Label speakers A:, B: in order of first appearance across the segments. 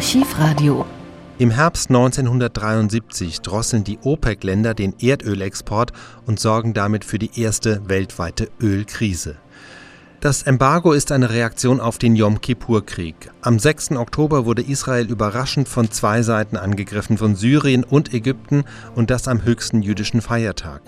A: Archivradio.
B: Im Herbst 1973 drosseln die OPEC-Länder den Erdölexport und sorgen damit für die erste weltweite Ölkrise. Das Embargo ist eine Reaktion auf den Yom Kippur-Krieg. Am 6. Oktober wurde Israel überraschend von zwei Seiten angegriffen, von Syrien und Ägypten, und das am höchsten jüdischen Feiertag.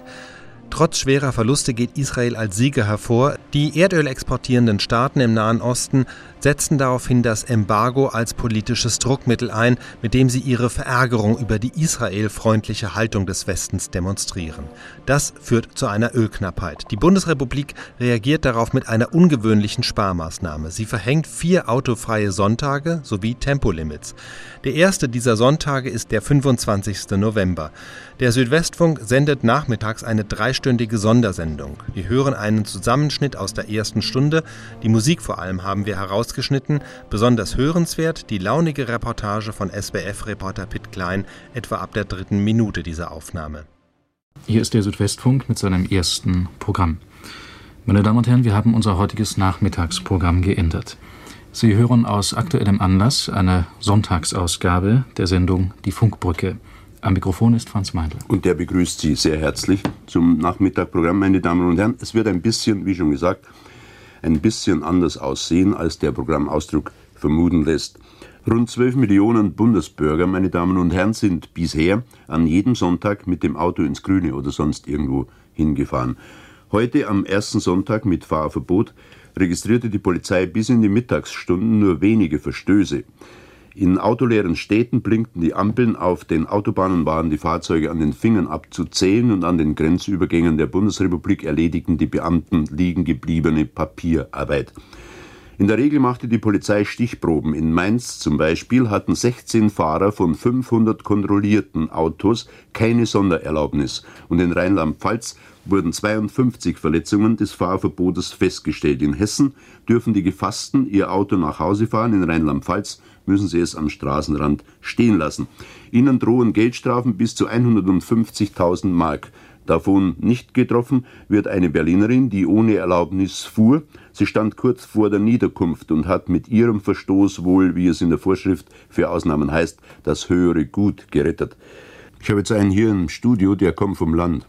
B: Trotz schwerer Verluste geht Israel als Sieger hervor. Die Erdöl exportierenden Staaten im Nahen Osten setzten daraufhin das Embargo als politisches Druckmittel ein, mit dem sie ihre Verärgerung über die israelfreundliche Haltung des Westens demonstrieren. Das führt zu einer Ölknappheit. Die Bundesrepublik reagiert darauf mit einer ungewöhnlichen Sparmaßnahme. Sie verhängt vier autofreie Sonntage sowie Tempolimits. Der erste dieser Sonntage ist der 25. November. Der Südwestfunk sendet nachmittags eine dreistündige Sondersendung. Wir hören einen Zusammenschnitt aus der ersten Stunde. Die Musik vor allem haben wir heraus herausgeschnitten, besonders hörenswert die launige Reportage von SWF-Reporter Pitt Klein etwa ab der dritten Minute dieser Aufnahme.
C: Hier ist der Südwestfunk mit seinem ersten Programm. Meine Damen und Herren, wir haben unser heutiges Nachmittagsprogramm geändert. Sie hören aus aktuellem Anlass eine Sonntagsausgabe der Sendung Die Funkbrücke. Am Mikrofon ist Franz Meindl.
D: Und der begrüßt Sie sehr herzlich zum Nachmittagprogramm, meine Damen und Herren. Es wird ein bisschen, wie schon gesagt, ein bisschen anders aussehen, als der Programmausdruck vermuten lässt. Rund 12 Millionen Bundesbürger, meine Damen und Herren, sind bisher an jedem Sonntag mit dem Auto ins Grüne oder sonst irgendwo hingefahren. Heute am ersten Sonntag mit Fahrverbot registrierte die Polizei bis in die Mittagsstunden nur wenige Verstöße. In autoleeren Städten blinkten die Ampeln, auf den Autobahnen waren die Fahrzeuge an den Fingern abzuzählen und an den Grenzübergängen der Bundesrepublik erledigten die Beamten liegengebliebene Papierarbeit. In der Regel machte die Polizei Stichproben. In Mainz zum Beispiel hatten 16 Fahrer von 500 kontrollierten Autos keine Sondererlaubnis und in Rheinland-Pfalz wurden 52 Verletzungen des Fahrverbotes festgestellt. In Hessen dürfen die Gefassten ihr Auto nach Hause fahren, in Rheinland-Pfalz müssen sie es am Straßenrand stehen lassen. Ihnen drohen Geldstrafen bis zu 150.000 Mark. Davon nicht getroffen wird eine Berlinerin, die ohne Erlaubnis fuhr. Sie stand kurz vor der Niederkunft und hat mit ihrem Verstoß wohl, wie es in der Vorschrift für Ausnahmen heißt, das höhere Gut gerettet. Ich habe jetzt einen hier im Studio, der kommt vom Land.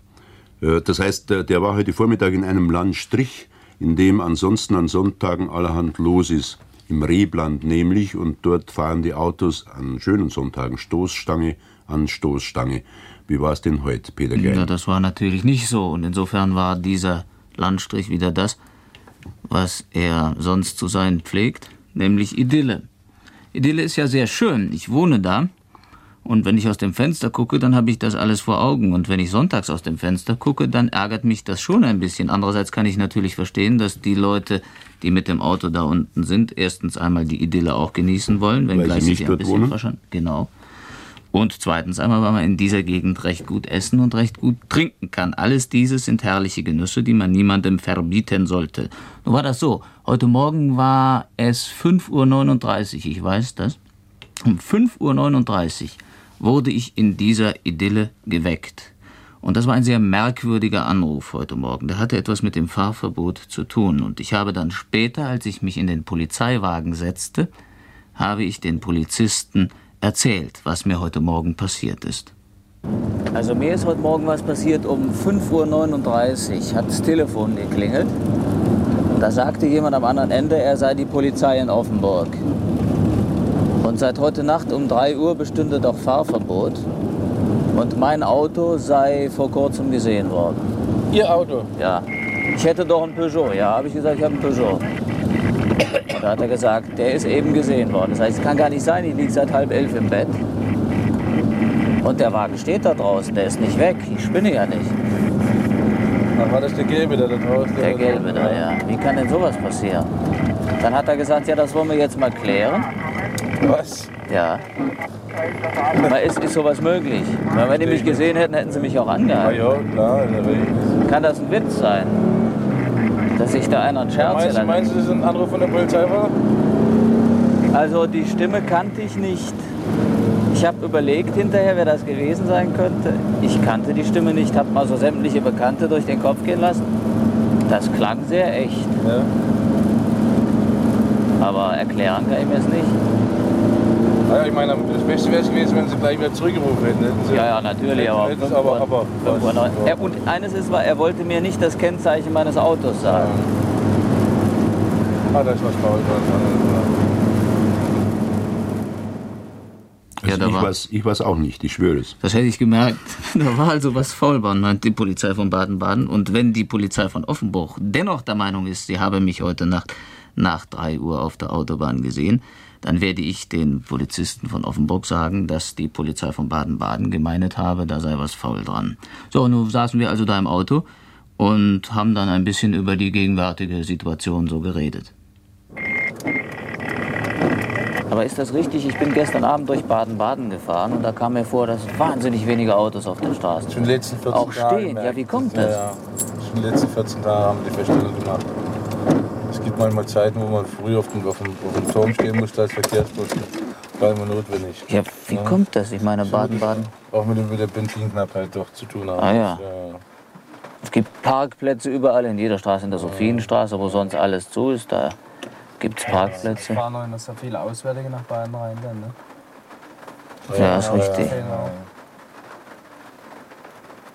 D: Äh, das heißt, der war heute Vormittag in einem Landstrich, in dem ansonsten an Sonntagen allerhand los ist im Rebland nämlich, und dort fahren die Autos an schönen Sonntagen Stoßstange an Stoßstange. Wie war es denn heute, Peter Gein?
E: Ja, das war natürlich nicht so. Und insofern war dieser Landstrich wieder das, was er sonst zu sein pflegt, nämlich Idylle. Idylle ist ja sehr schön. Ich wohne da. Und wenn ich aus dem Fenster gucke, dann habe ich das alles vor Augen. Und wenn ich sonntags aus dem Fenster gucke, dann ärgert mich das schon ein bisschen. Andererseits kann ich natürlich verstehen, dass die Leute, die mit dem Auto da unten sind, erstens einmal die Idylle auch genießen wollen, wenn gleich sich ein bisschen verschauen. Genau. Und zweitens einmal, weil man in dieser Gegend recht gut essen und recht gut trinken kann. Alles dieses sind herrliche Genüsse, die man niemandem verbieten sollte. Nun war das so. Heute Morgen war es 5.39 Uhr, ich weiß das. Um 5.39 Uhr wurde ich in dieser Idylle geweckt. Und das war ein sehr merkwürdiger Anruf heute Morgen. Der hatte etwas mit dem Fahrverbot zu tun. Und ich habe dann später, als ich mich in den Polizeiwagen setzte, habe ich den Polizisten erzählt, was mir heute Morgen passiert ist. Also mir ist heute Morgen was passiert um 5.39 Uhr, hat das Telefon geklingelt. Da sagte jemand am anderen Ende, er sei die Polizei in Offenburg. Und seit heute Nacht um 3 Uhr bestünde doch Fahrverbot. Und mein Auto sei vor kurzem gesehen worden.
F: Ihr Auto?
E: Ja. Ich hätte doch ein Peugeot. Ja, habe ich gesagt, ich habe ein Peugeot. Und da hat er gesagt, der ist eben gesehen worden. Das heißt, es kann gar nicht sein, ich liege seit halb elf im Bett. Und der Wagen steht da draußen, der ist nicht weg. Ich spinne ja nicht.
F: Ach, war das der Gelbe, da draußen
E: Der Gelbe da, ja. Wie kann denn sowas passieren? Dann hat er gesagt, ja, das wollen wir jetzt mal klären.
F: Was?
E: Ja. Aber ist, ist sowas möglich? Weil wenn die mich gesehen hätten, hätten sie mich auch angehalten.
F: Ja, klar.
E: Kann das ein Witz sein? Dass sich da einer einen Scherz
F: meinst, du, meinst du, dass ein Anruf von der Polizei war?
E: Also die Stimme kannte ich nicht. Ich habe überlegt hinterher, wer das gewesen sein könnte. Ich kannte die Stimme nicht, habe mal so sämtliche Bekannte durch den Kopf gehen lassen. Das klang sehr echt.
F: Ja.
E: Aber erklären kann ich mir es nicht.
F: Ja, ich meine, das Beste wäre es gewesen, wenn sie gleich wieder zurückgerufen hätten. hätten sie,
E: Ja, ja, natürlich, aber,
F: Hätten aber, aber,
E: fünf Uhr neun. Er, und eines ist, war, er wollte mir nicht das Kennzeichen meines Autos sagen.
F: Ah, da ist was faul.
D: Also
E: Ja, da
D: ich,
E: war-
D: weiß, ich weiß auch nicht, ich schwöre es.
E: Das hätte ich gemerkt. Da war also was faul meint die Polizei von Baden-Baden. Und wenn die Polizei von Offenburg dennoch der Meinung ist, sie habe mich heute Nacht nach 3 Uhr auf der Autobahn gesehen, dann werde ich den Polizisten von Offenburg sagen, dass die Polizei von Baden-Baden gemeinet habe, da sei was faul dran. So, nun saßen wir also da im Auto und haben dann ein bisschen über die gegenwärtige Situation so geredet. Aber ist das richtig? Ich bin gestern Abend durch Baden-Baden gefahren und da kam mir vor, dass wahnsinnig wenige Autos auf der Straße
F: Schon in den letzten 14
E: Auch stehen. Ja, wie kommt
F: Ja,
E: das?
F: ja. Schon in den letzten 14 Tagen haben die Feststellung gemacht. Gibt manchmal Zeiten, wo man früh auf dem, auf dem, auf dem Turm stehen musste als Verkehrsbus. War immer notwendig.
E: Ja, wie
F: Ja.
E: kommt das? Ich meine, Baden-Baden.
F: Auch mit, dem- mit der Benzinknappheit doch zu tun haben.
E: Ah, ja.
F: Das,
E: Es gibt Parkplätze überall, in jeder Straße, in der Sophienstraße, wo sonst alles zu ist. Da gibt es
A: Es
E: Parkplätze.
A: fahren noch so viele Auswärtige nach Bayern rein, dann, ne?
E: Ja, ist richtig.
A: Genau.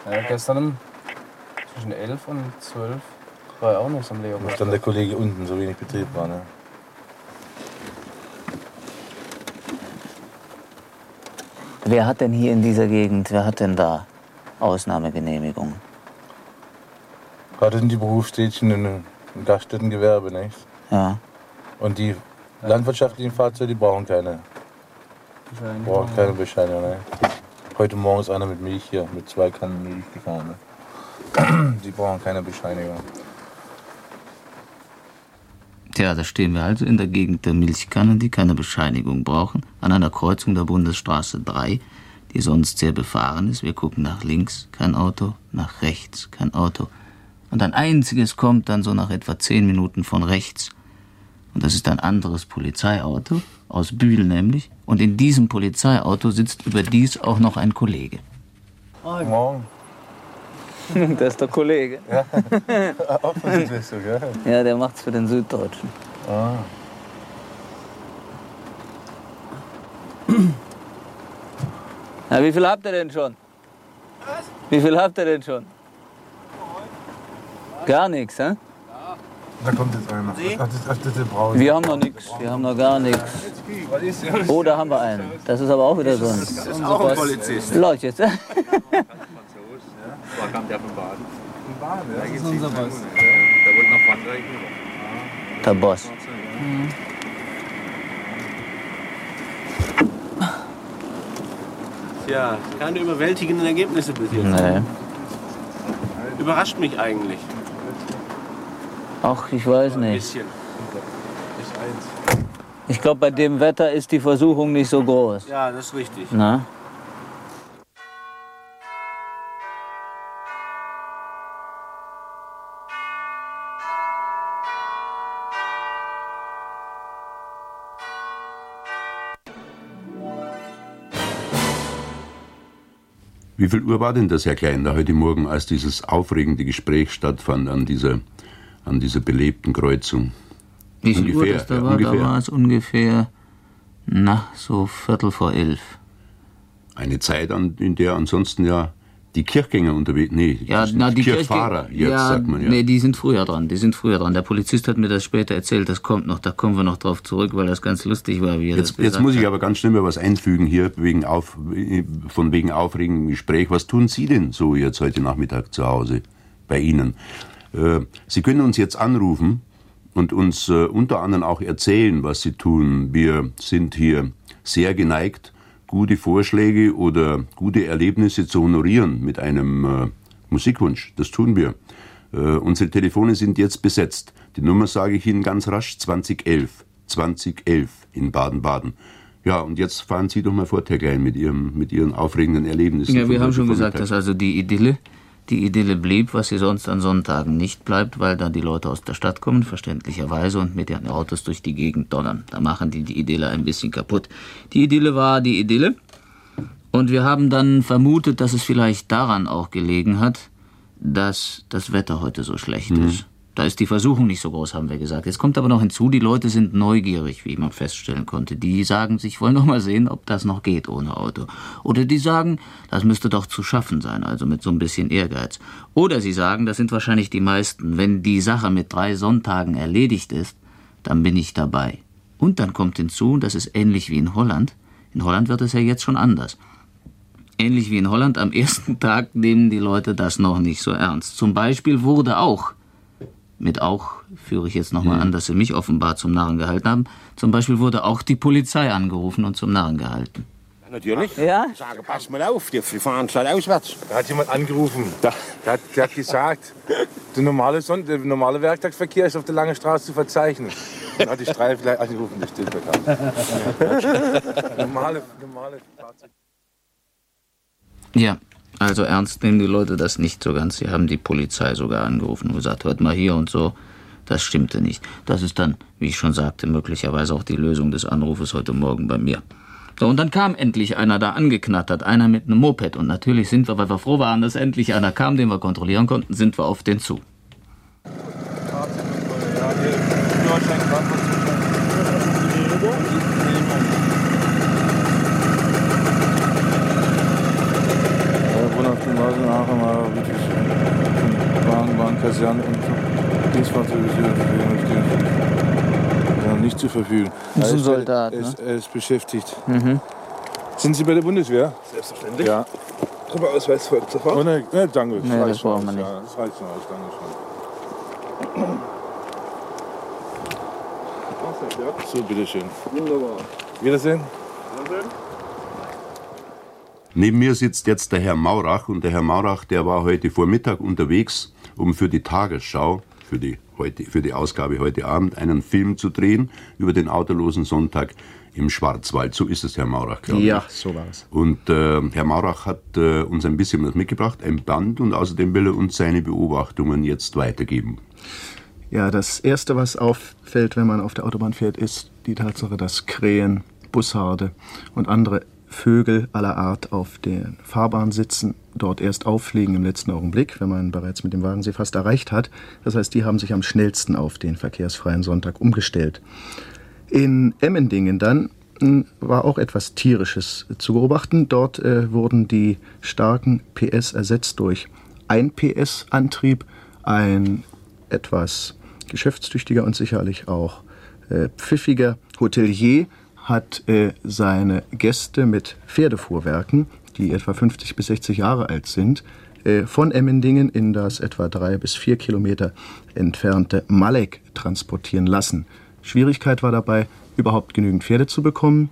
A: Ja, gestern zwischen 11 und 12 war ja auch noch so ein
F: Da stand der Kollege unten, so wenig Betrieb war. Ne?
E: Wer hat denn hier in dieser Gegend, wer hat denn da Ausnahmegenehmigungen?
F: Gerade in die Berufstätigen in, im Gaststättengewerbe, nicht?
E: Ja.
F: Und die landwirtschaftlichen Fahrzeuge, die brauchen keine, brauchen keine Bescheinigung. Ne? Heute Morgen ist einer mit Milch hier, mit zwei Kannen Milch gefahren. Ne? Die brauchen keine Bescheinigung.
E: Tja, da stehen wir also in der Gegend der Milchkannen, die keine Bescheinigung brauchen, an einer Kreuzung der Bundesstraße 3, die sonst sehr befahren ist. Wir gucken nach links, kein Auto, nach rechts, kein Auto. Und ein einziges kommt dann so nach etwa zehn Minuten von rechts. Und das ist ein anderes Polizeiauto, aus Bühl nämlich. Und in diesem Polizeiauto sitzt überdies auch noch ein Kollege.
F: Morgen.
E: Das ist der Kollege.
F: Auch von Südwestern, gell?
E: Ja, der macht's für den Süddeutschen.
F: Ah.
E: Na, wie viel habt ihr denn schon? Wie viel habt ihr denn schon? Gar nichts, hä?
F: Da kommt jetzt einer. Ach, das, ach, das ist Braun.
E: Wir haben noch nichts, wir haben noch gar nichts. Oh, da haben wir einen. Das ist aber auch wieder so ein.
G: Das ist auch ein Polizist.
E: Läuft jetzt, hä?
G: Zwar kam der von Baden.
A: Das ist unser Boss.
G: Der wollte nach Frankreich rüber.
E: Der Boss.
H: Tja, keine überwältigenden Ergebnisse bis jetzt.
E: Nee.
H: Überrascht mich eigentlich.
E: Ach, ich weiß
H: Ein
E: nicht.
H: bisschen.
E: Ich glaube, bei dem Wetter ist die Versuchung nicht so groß.
H: Ja, das ist richtig.
E: Na?
D: Wie viel Uhr war denn das, Herr Klein, da heute Morgen, als dieses aufregende Gespräch stattfand an dieser, an dieser belebten Kreuzung?
E: Wie viel Uhr
D: Ungefähr,
E: das da
D: ja,
E: war?
D: ungefähr.
E: Da war es ungefähr, na, so Viertel vor elf.
D: Eine Zeit, an, in der ansonsten ja die Kirchgänger unterwegs, nee,
E: Ja, na, die
D: Kirchfahrer, jetzt
E: ja,
D: sagt man ja.
E: Nee, die sind früher dran, die sind früher dran. Der Polizist hat mir das später erzählt, das kommt noch, da kommen wir noch drauf zurück, weil das ganz lustig war, wie er
D: Jetzt,
E: das
D: jetzt muss ich aber ganz schnell mal was einfügen hier, wegen auf, von wegen aufregendem Gespräch. Was tun Sie denn so jetzt heute Nachmittag zu Hause bei Ihnen? Äh, Sie können uns jetzt anrufen und uns äh, unter anderem auch erzählen, was Sie tun. Wir sind hier sehr geneigt, gute Vorschläge oder gute Erlebnisse zu honorieren mit einem äh, Musikwunsch. Das tun wir. Äh, unsere Telefone sind jetzt besetzt. Die Nummer sage ich Ihnen ganz rasch, 2011. 2011 in Baden-Baden. Ja, und jetzt fahren Sie doch mal fort, Herr Klein, mit, Ihrem, mit Ihren aufregenden Erlebnissen.
E: Ja, wir haben schon gesagt, dass also die Idylle, die Idylle blieb, was sie sonst an Sonntagen nicht bleibt, weil da die Leute aus der Stadt kommen, verständlicherweise, und mit ihren Autos durch die Gegend donnern. Da machen die die Idylle ein bisschen kaputt. Die Idylle war die Idylle. Und wir haben dann vermutet, dass es vielleicht daran auch gelegen hat, dass das Wetter heute so schlecht ist. Da ist die Versuchung nicht so groß, haben wir gesagt. Jetzt kommt aber noch hinzu, die Leute sind neugierig, wie man feststellen konnte. Die sagen sich, wollen noch mal sehen, ob das noch geht ohne Auto. Oder die sagen, das müsste doch zu schaffen sein, also mit so ein bisschen Ehrgeiz. Oder sie sagen, das sind wahrscheinlich die meisten, wenn die Sache mit drei Sonntagen erledigt ist, dann bin ich dabei. Und dann kommt hinzu, das ist ähnlich wie in Holland. In Holland wird es ja jetzt schon anders. Ähnlich wie in Holland, am ersten Tag nehmen die Leute das noch nicht so ernst. Zum Beispiel wurde auch mit auch führe ich jetzt nochmal mhm. an, dass sie mich offenbar zum Narren gehalten haben. Zum Beispiel wurde auch die Polizei angerufen und zum Narren gehalten.
H: Ja, natürlich.
I: Ja?
H: Sagen, pass mal auf, die fahren schon auswärts.
F: Da hat jemand angerufen. Der hat, der hat gesagt, der normale, Sonnt der normale Werktagsverkehr ist auf der Langen Straße zu verzeichnen. Dann hat die Streife gleich angerufen, das stimmt normale, normale Fahrzeuge.
E: Ja, also ernst nehmen die Leute das nicht so ganz. Sie haben die Polizei sogar angerufen und gesagt, hört mal hier und so. Das stimmte nicht. Das ist dann, wie ich schon sagte, möglicherweise auch die Lösung des Anrufes heute Morgen bei mir. So, und dann kam endlich einer da angeknattert, einer mit einem Moped. Und natürlich sind wir, weil wir froh waren, dass endlich einer kam, den wir kontrollieren konnten, sind wir auf den zu.
F: Gymnasium nachher mal wirklich Bahn, Bahnkasernen und Dienstfahrzeuge ja, nicht zur Verfügung.
I: Das ist ein Soldat,
F: er ist,
I: ne?
F: er ist beschäftigt.
I: Mhm.
F: Sind Sie bei der Bundeswehr?
G: Selbstverständlich.
F: Ja.
G: Truppeausweis folgt sofort.
F: Oh, ne, ne, danke.
I: Nee, das
F: schon
I: brauchen wir
F: aus,
I: nicht.
F: Ja, das reicht schon aus, danke schön. So, bitteschön.
G: Wunderbar.
F: Wiedersehen.
D: Neben mir sitzt jetzt der Herr Maurach und der Herr Maurach, der war heute Vormittag unterwegs, um für die Tagesschau, für die, heute, für die Ausgabe heute Abend, einen Film zu drehen über den autolosen Sonntag im Schwarzwald. So ist es, Herr Maurach, glaube
J: Ja,
D: ich.
J: so war es.
D: Und äh, Herr Maurach hat äh, uns ein bisschen was mitgebracht, ein Band, und außerdem will er uns seine Beobachtungen jetzt weitergeben.
J: Ja, das Erste, was auffällt, wenn man auf der Autobahn fährt, ist die Tatsache, dass Krähen, Bussarde und andere Vögel aller Art auf der Fahrbahn sitzen, dort erst auffliegen im letzten Augenblick, wenn man bereits mit dem Wagen sie fast erreicht hat. Das heißt, die haben sich am schnellsten auf den verkehrsfreien Sonntag umgestellt. In Emmendingen dann mh, war auch etwas Tierisches zu beobachten. Dort äh, wurden die starken PS ersetzt durch ein PS-Antrieb, ein etwas geschäftstüchtiger und sicherlich auch äh, pfiffiger Hotelier hat äh, seine Gäste mit Pferdefuhrwerken, die etwa 50 bis 60 Jahre alt sind, äh, von Emmendingen in das etwa drei bis vier Kilometer entfernte Malek transportieren lassen. Schwierigkeit war dabei, überhaupt genügend Pferde zu bekommen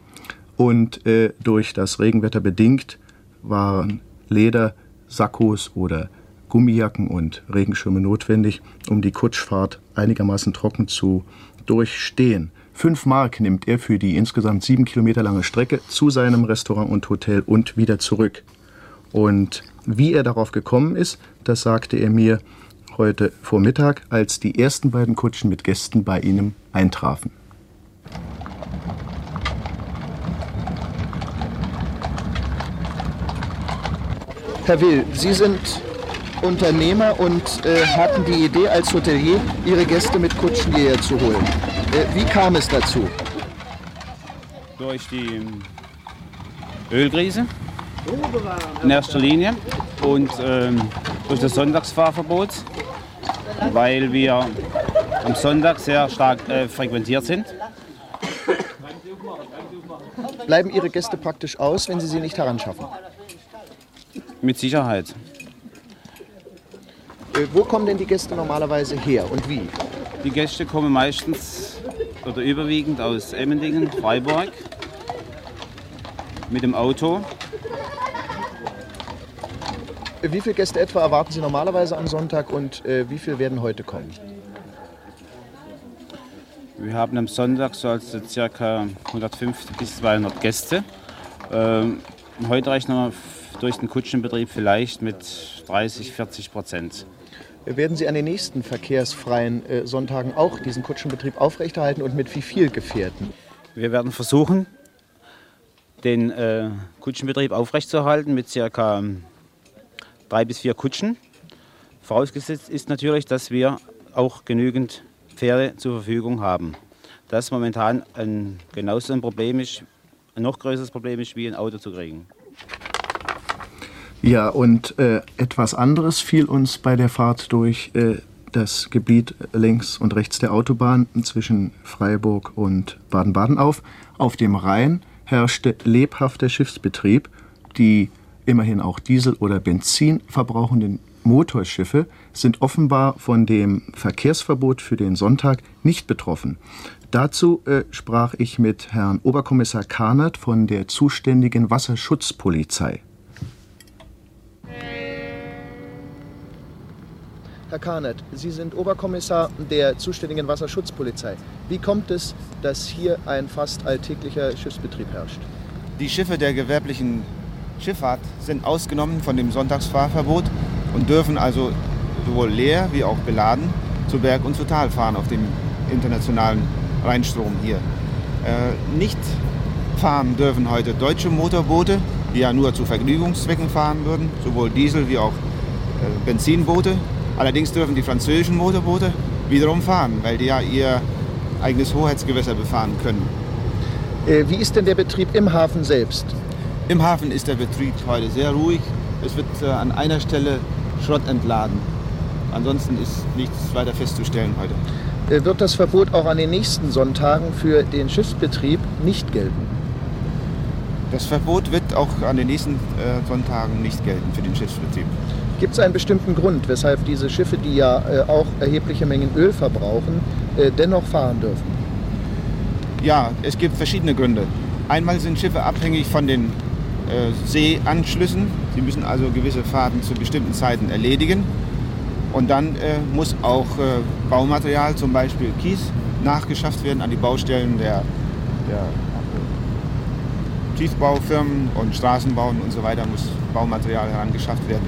J: und äh, durch das Regenwetter bedingt waren Leder, Sakkos oder Gummijacken und Regenschirme notwendig, um die Kutschfahrt einigermaßen trocken zu durchstehen. Fünf Mark nimmt er für die insgesamt sieben Kilometer lange Strecke zu seinem Restaurant und Hotel und wieder zurück. Und wie er darauf gekommen ist, das sagte er mir heute Vormittag, als die ersten beiden Kutschen mit Gästen bei ihm eintrafen. Herr Will, Sie sind Unternehmer und äh, hatten die Idee, als Hotelier Ihre Gäste mit Kutschen hierher zu holen. Äh, wie kam es dazu?
K: Durch die Ölkrise in erster Linie und ähm, durch das Sonntagsfahrverbot, weil wir am Sonntag sehr stark äh, frequentiert sind.
J: Bleiben Ihre Gäste praktisch aus, wenn Sie sie nicht heranschaffen?
K: Mit Sicherheit.
J: Äh, wo kommen denn die Gäste normalerweise her und wie?
K: Die Gäste kommen meistens oder überwiegend aus Emmendingen, Freiburg mit dem Auto.
J: Äh, Wie viele Gäste etwa erwarten Sie normalerweise am Sonntag und äh, wie viele werden heute kommen?
K: Wir haben am Sonntag so also circa 150 bis 200 Gäste. Ähm, heute rechnen wir durch den Kutschenbetrieb vielleicht mit 30, 40 Prozent.
J: Werden Sie an den nächsten verkehrsfreien äh, Sonntagen auch diesen Kutschenbetrieb aufrechterhalten und mit wie viel Gefährten?
K: Wir werden versuchen, den äh, Kutschenbetrieb aufrechtzuerhalten mit circa drei bis vier Kutschen. Vorausgesetzt ist natürlich, dass wir auch genügend Pferde zur Verfügung haben. Das momentan ein, genauso ein Problem ist, ein noch größeres Problem ist, wie ein Auto zu kriegen.
J: Ja, und äh, etwas anderes fiel uns bei der Fahrt durch äh, das Gebiet links und rechts der Autobahn zwischen Freiburg und Baden-Baden auf. Auf dem Rhein herrschte lebhafter Schiffsbetrieb. Die immerhin auch Diesel- oder Benzin verbrauchenden Motorschiffe sind offenbar von dem Verkehrsverbot für den Sonntag nicht betroffen. Dazu äh, sprach ich mit Herrn Oberkommissar Kahnert von der zuständigen Wasserschutzpolizei. Herr Kahnert, Sie sind Oberkommissar der zuständigen Wasserschutzpolizei. Wie kommt es, dass hier ein fast alltäglicher Schiffsbetrieb herrscht?
I: Die Schiffe der gewerblichen Schifffahrt sind ausgenommen von dem Sonntagsfahrverbot und dürfen also sowohl leer wie auch beladen zu Berg und zu Tal fahren auf dem internationalen Rheinstrom hier. Äh, nicht fahren dürfen heute deutsche Motorboote, die ja nur zu Vergnügungszwecken fahren würden, sowohl Diesel wie auch äh, Benzinboote. Allerdings dürfen die französischen Motorboote wiederum fahren, weil die ja ihr eigenes Hoheitsgewässer befahren können.
J: Äh, wie ist denn der Betrieb im Hafen selbst?
I: Im Hafen ist der Betrieb heute sehr ruhig. Es wird äh, an einer Stelle Schrott entladen. Ansonsten ist nichts weiter festzustellen heute.
J: Äh, wird das Verbot auch an den nächsten Sonntagen für den Schiffsbetrieb nicht gelten?
I: Das Verbot wird auch an den nächsten Sonntagen nicht gelten für den Schiffsbetrieb.
J: Gibt es einen bestimmten Grund, weshalb diese Schiffe, die ja äh, auch erhebliche Mengen Öl verbrauchen, äh, dennoch fahren dürfen?
I: Ja, es gibt verschiedene Gründe. Einmal sind Schiffe abhängig von den äh, Seeanschlüssen. Sie müssen also gewisse Fahrten zu bestimmten Zeiten erledigen. Und dann äh, muss auch äh, Baumaterial, zum Beispiel Kies, nachgeschafft werden an die Baustellen der, der Tiefbaufirmen und Straßenbauen und so weiter muss Baumaterial herangeschafft werden.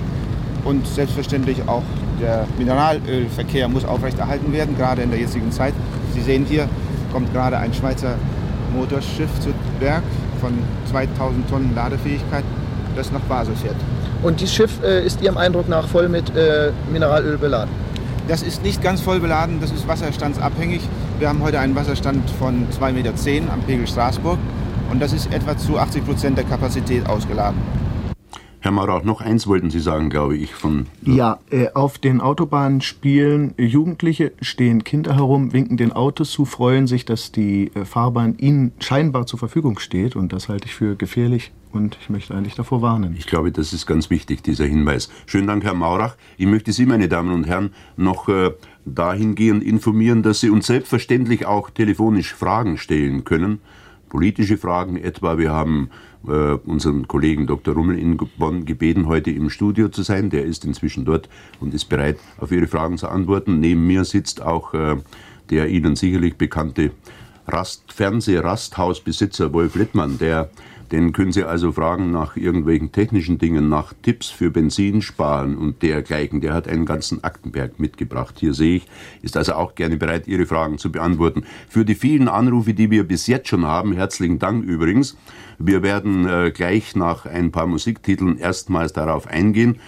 I: Und selbstverständlich auch der Mineralölverkehr muss aufrechterhalten werden, gerade in der jetzigen Zeit. Sie sehen hier kommt gerade ein Schweizer Motorschiff zu Werk von 2000 Tonnen Ladefähigkeit, das nach Basel fährt.
J: Und dieses Schiff äh, ist Ihrem Eindruck nach voll mit äh, Mineralöl beladen?
I: Das ist nicht ganz voll beladen, das ist wasserstandsabhängig. Wir haben heute einen Wasserstand von 2,10 Meter am Pegel Straßburg und das ist etwa zu 80 Prozent der Kapazität ausgeladen.
D: Herr Maurer, noch eins wollten Sie sagen, glaube ich, von.
J: Ja, äh, auf den Autobahnen spielen Jugendliche, stehen Kinder herum, winken den Autos zu, freuen sich, dass die äh, Fahrbahn ihnen scheinbar zur Verfügung steht. Und das halte ich für gefährlich und ich möchte eigentlich davor warnen.
D: Ich glaube, das ist ganz wichtig, dieser Hinweis. Schönen Dank, Herr Maurach. Ich möchte Sie, meine Damen und Herren, noch äh, dahingehend informieren, dass Sie uns selbstverständlich auch telefonisch Fragen stellen können. Politische Fragen etwa. Wir haben äh, unseren Kollegen Dr. Rummel in Bonn gebeten, heute im Studio zu sein. Der ist inzwischen dort und ist bereit, auf Ihre Fragen zu antworten. Neben mir sitzt auch äh, der Ihnen sicherlich bekannte Rast Fernseh-Rasthausbesitzer Wolf Littmann, der den können Sie also fragen nach irgendwelchen technischen Dingen, nach Tipps für Benzinsparen und dergleichen. Der hat einen ganzen Aktenberg mitgebracht. Hier sehe ich, ist also auch gerne bereit, Ihre Fragen zu beantworten. Für die vielen Anrufe, die wir bis jetzt schon haben, herzlichen Dank übrigens. Wir werden äh, gleich nach ein paar Musiktiteln erstmals darauf eingehen.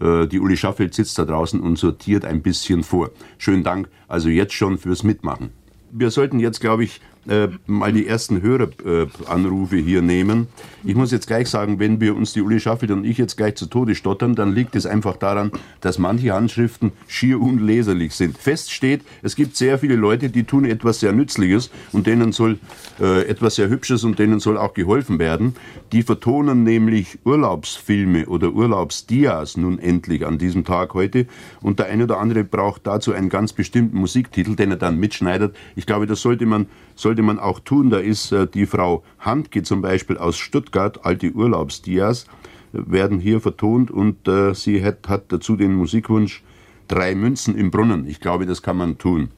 D: Äh, die Uli Schaffeld sitzt da draußen und sortiert ein bisschen vor. Schönen Dank also jetzt schon fürs Mitmachen. Wir sollten jetzt, glaube ich, äh, mal die ersten Höreranrufe äh, hier nehmen. Ich muss jetzt gleich sagen, wenn wir uns die Uli Schaffelt und ich jetzt gleich zu Tode stottern, dann liegt es einfach daran, dass manche Handschriften schier unleserlich sind. Fest steht, es gibt sehr viele Leute, die tun etwas sehr Nützliches und denen soll äh, etwas sehr Hübsches und denen soll auch geholfen werden. Die vertonen nämlich Urlaubsfilme oder Urlaubsdias nun endlich an diesem Tag heute und der eine oder andere braucht dazu einen ganz bestimmten Musiktitel, den er dann mitschneidet. Ich glaube, das sollte man sollte man auch tun. Da ist äh, die Frau Handke zum Beispiel aus Stuttgart, alte Urlaubsdias, werden hier vertont und äh, sie hat, hat dazu den Musikwunsch Drei Münzen im Brunnen. Ich glaube, das kann man tun.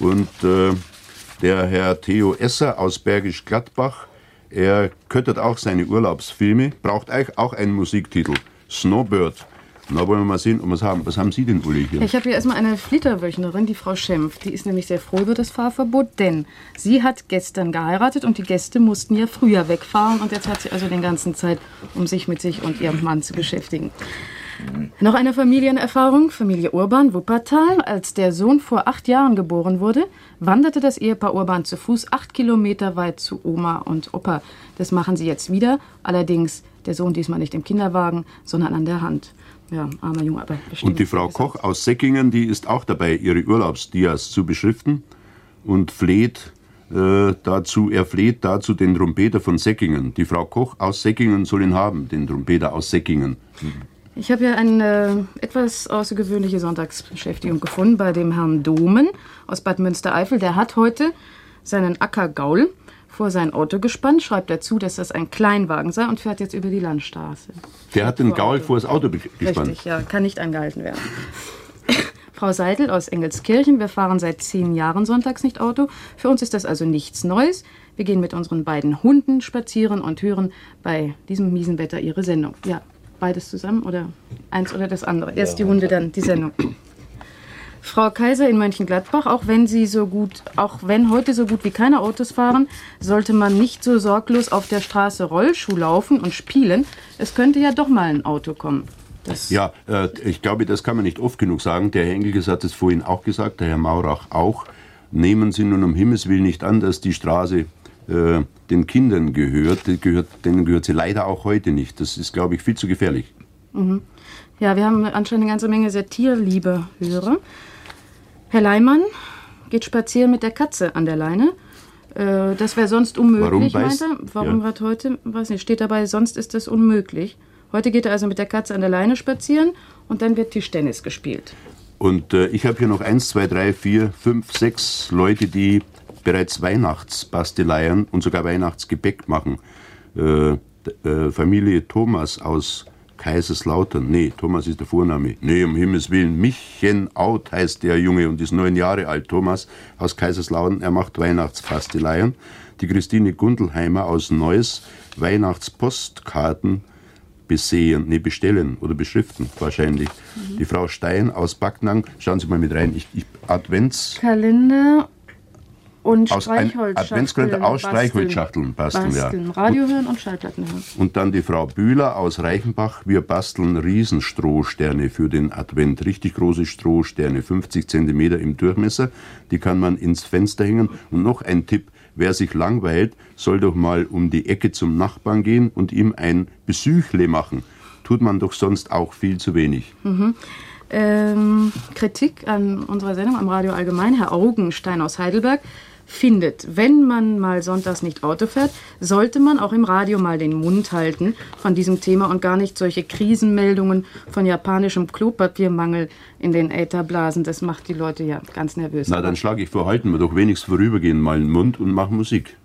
D: Und äh, der Herr Theo Esser aus Bergisch Gladbach, er köttert auch seine Urlaubsfilme, braucht auch einen Musiktitel. Snowbird na, wollen wir mal sehen, was haben, was haben Sie denn, Uli, hier?
L: Ich habe hier erstmal eine Flitterwöchnerin, die Frau Schempf. Die ist nämlich sehr froh über das Fahrverbot, denn sie hat gestern geheiratet und die Gäste mussten ja früher wegfahren. Und jetzt hat sie also den ganzen Zeit, um sich mit sich und ihrem Mann zu beschäftigen. Noch eine Familienerfahrung, Familie Urban, Wuppertal. Als der Sohn vor acht Jahren geboren wurde, wanderte das Ehepaar Urban zu Fuß acht Kilometer weit zu Oma und Opa. Das machen sie jetzt wieder, allerdings der Sohn diesmal nicht im Kinderwagen, sondern an der Hand. Ja, armer Junge, aber bestimmt.
D: Und die Frau Koch aus Säckingen, die ist auch dabei, ihre Urlaubsdias zu beschriften und fleht äh, dazu, er fleht dazu den Trompeter von Säckingen. Die Frau Koch aus Säckingen soll ihn haben, den Trompeter aus Säckingen.
L: Ich habe ja eine etwas außergewöhnliche Sonntagsbeschäftigung gefunden bei dem Herrn Domen aus Bad Münstereifel. Der hat heute seinen Acker Gaul vor sein Auto gespannt, schreibt dazu, dass das ein Kleinwagen sei und fährt jetzt über die Landstraße.
D: Der hat den Gaul vor das Auto gespannt.
L: Richtig, ja, kann nicht angehalten werden. Frau Seidel aus Engelskirchen, wir fahren seit zehn Jahren sonntags nicht Auto. Für uns ist das also nichts Neues. Wir gehen mit unseren beiden Hunden spazieren und hören bei diesem miesen Wetter ihre Sendung. Ja, beides zusammen oder eins oder das andere. Erst die Hunde, dann die Sendung. Frau Kaiser in Mönchengladbach, auch wenn Sie so gut, auch wenn heute so gut wie keine Autos fahren, sollte man nicht so sorglos auf der Straße Rollschuh laufen und spielen. Es könnte ja doch mal ein Auto kommen. Das
D: Ja, äh, ich glaube, das kann man nicht oft genug sagen. Der Herr Engelges hat es vorhin auch gesagt, der Herr Maurach auch. Nehmen Sie nun um Himmels Willen nicht an, dass die Straße äh, den Kindern gehört. Die gehört. Denen gehört sie leider auch heute nicht. Das ist, glaube ich, viel zu gefährlich.
L: Mhm. Ja, wir haben anscheinend eine ganze Menge sehr tierliebe Hörer. Herr Leimann geht spazieren mit der Katze an der Leine. Äh, das wäre sonst unmöglich,
D: Warum beißt-
L: meint er. Warum
D: ja.
L: hat heute, weiß nicht, steht dabei, sonst ist das unmöglich. Heute geht er also mit der Katze an der Leine spazieren und dann wird Tischtennis gespielt.
D: Und äh, ich habe hier noch eins, zwei, drei, vier, fünf, sechs Leute, die bereits Weihnachtsbasteleien und sogar Weihnachtsgebäck machen. Äh, äh, Familie Thomas aus Kaiserslautern. Nee, Thomas ist der Vorname. Nee, um Himmels Willen. Michenaut heißt der Junge und ist neun Jahre alt. Thomas aus Kaiserslautern. Er macht Weihnachtsbasteleien. Die Christine Gundelheimer aus Neuss. Weihnachtspostkarten besehen, nee, bestellen oder beschriften wahrscheinlich. Die Frau Stein aus Backnang, schauen Sie mal mit rein, ich, ich, Advents,
L: Kalender und
D: Aus
L: Streichholzschachteln.
D: Adventskalender aus
L: basteln.
D: Streichholzschachteln basteln, ja.
L: basteln. Radio hören und Schallplatten hören.
D: und dann die Frau Bühler aus Reichenbach, wir basteln Riesenstrohsterne für den Advent, richtig große Strohsterne, 50 Zentimeter im Durchmesser, die kann man ins Fenster hängen. Und noch ein Tipp, wer sich langweilt, soll doch mal um die Ecke zum Nachbarn gehen und ihm ein Besüchle machen. Tut man doch sonst auch viel zu wenig.
L: Mhm. Ähm, Kritik an unserer Sendung am Radio Allgemein. Herr Augenstein aus Heidelberg findet, wenn man mal sonntags nicht Auto fährt, sollte man auch im Radio mal den Mund halten von diesem Thema und gar nicht solche Krisenmeldungen von japanischem Klopapiermangel in den Äther blasen. Das macht die Leute ja ganz nervös.
D: Na, dann schlage ich vor, halten wir doch wenigstens vorübergehend mal den Mund und machen Musik.